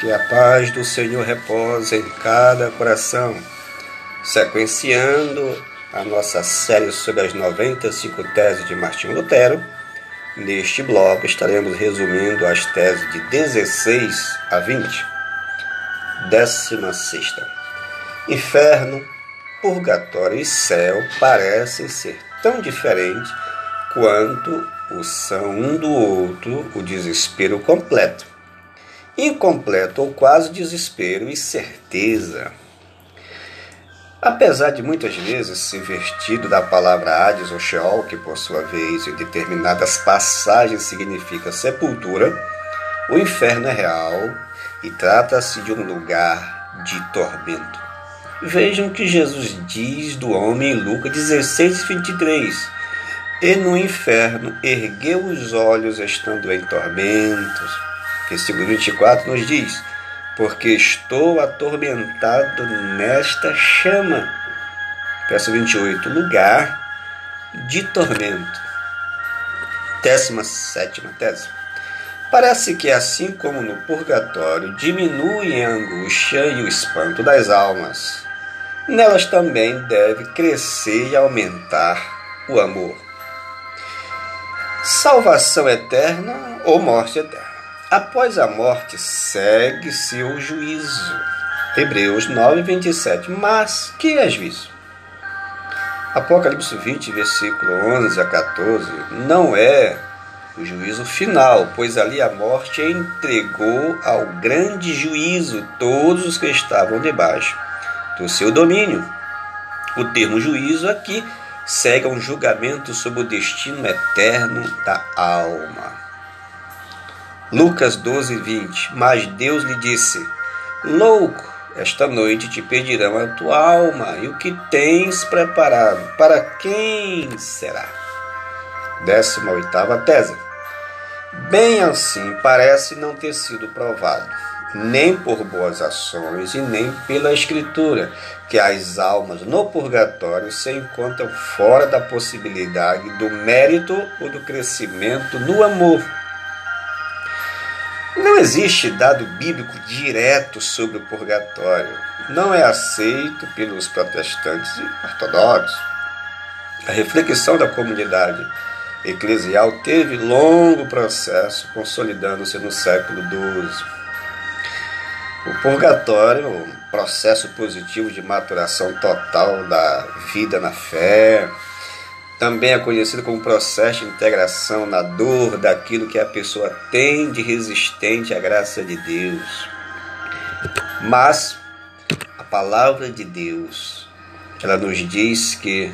Que a paz do Senhor repose em cada coração. Sequenciando a nossa série sobre as 95 teses de Martinho Lutero, neste bloco estaremos resumindo as teses de 16 a 20. Décima sexta. Inferno, purgatório e céu parecem ser tão diferentes quanto o são um do outro o desespero completo incompleto ou quase desespero e certeza. Apesar de muitas vezes se vertido da palavra Hades ou Sheol, que por sua vez em determinadas passagens significa sepultura, o inferno é real e trata-se de um lugar de tormento. Vejam que Jesus diz do homem em Lucas 16, 23. E no inferno ergueu os olhos estando em tormentos Versículo 24 nos diz: Porque estou atormentado nesta chama. Verso 28, lugar de tormento. Décima sétima tese. Parece que assim como no purgatório diminuem a angústia e o espanto das almas, nelas também deve crescer e aumentar o amor. Salvação eterna ou morte eterna. Após a morte, segue-se o juízo. Hebreus 9, 27. Mas que é juízo? Apocalipse 20, versículo 11 a 14, não é o juízo final, pois ali a morte entregou ao grande juízo todos os que estavam debaixo do seu domínio. O termo juízo aqui segue um julgamento sobre o destino eterno da alma. Lucas 12, 20. Mas Deus lhe disse: Louco, esta noite te pedirão a tua alma, e o que tens preparado, para quem será? Décima oitava tese. Bem assim parece não ter sido provado, nem por boas ações e nem pela Escritura, que as almas no purgatório se encontram fora da possibilidade do mérito ou do crescimento no amor não existe dado bíblico direto sobre o purgatório. Não é aceito pelos protestantes e ortodoxos. A reflexão da comunidade eclesial teve longo processo, consolidando-se no século XII. O purgatório, um processo positivo de maturação total da vida na fé, também é conhecido como processo de integração na dor daquilo que a pessoa tem de resistente à graça de Deus. Mas a palavra de Deus, ela nos diz que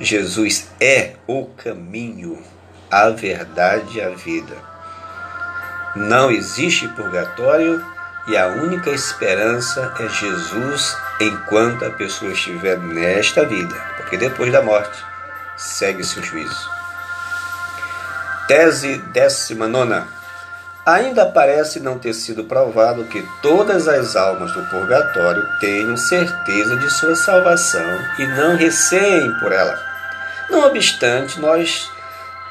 Jesus é o caminho, a verdade e a vida. Não existe purgatório e a única esperança é Jesus enquanto a pessoa estiver nesta vida, porque depois da morte segue-se o juízo. Tese 19. Ainda parece não ter sido provado que todas as almas do purgatório tenham certeza de sua salvação e não receem por ela. Não obstante, nós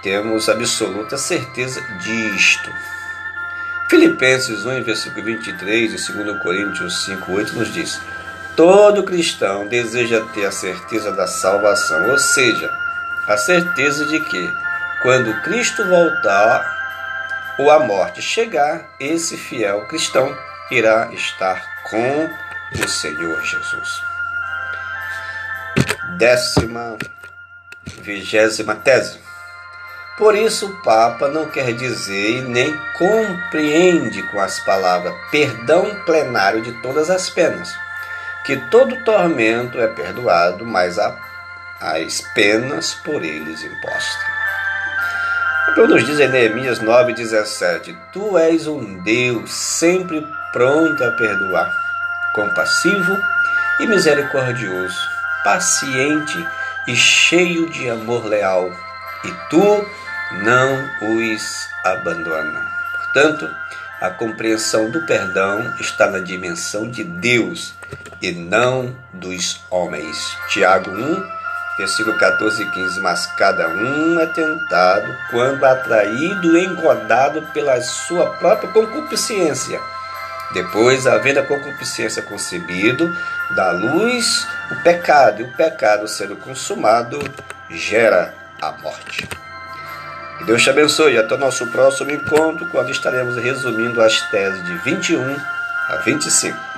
temos absoluta certeza disto. Filipenses 1, versículo 23 e 2 Coríntios 5, 8 nos diz: Todo cristão deseja ter a certeza da salvação, ou seja, a certeza de que, quando Cristo voltar ou a morte chegar, esse fiel cristão irá estar com o Senhor Jesus. Décima, vigésima tese. Por isso, o Papa não quer dizer e nem compreende com as palavras perdão plenário de todas as penas, que todo tormento é perdoado, mas a as penas por eles impostas. Então nos diz em Neemias 9,17: Tu és um Deus sempre pronto a perdoar, compassivo e misericordioso, paciente e cheio de amor leal, e tu não os abandona. Portanto, a compreensão do perdão está na dimensão de Deus e não dos homens. Tiago 1, Versículo 14 e 15. Mas cada um é tentado quando atraído e engodado pela sua própria concupiscência. Depois, havendo a concupiscência concebido, dá luz o pecado, e o pecado sendo consumado gera a morte. Que Deus te abençoe. Até o nosso próximo encontro, quando estaremos resumindo as teses de 21 a 25.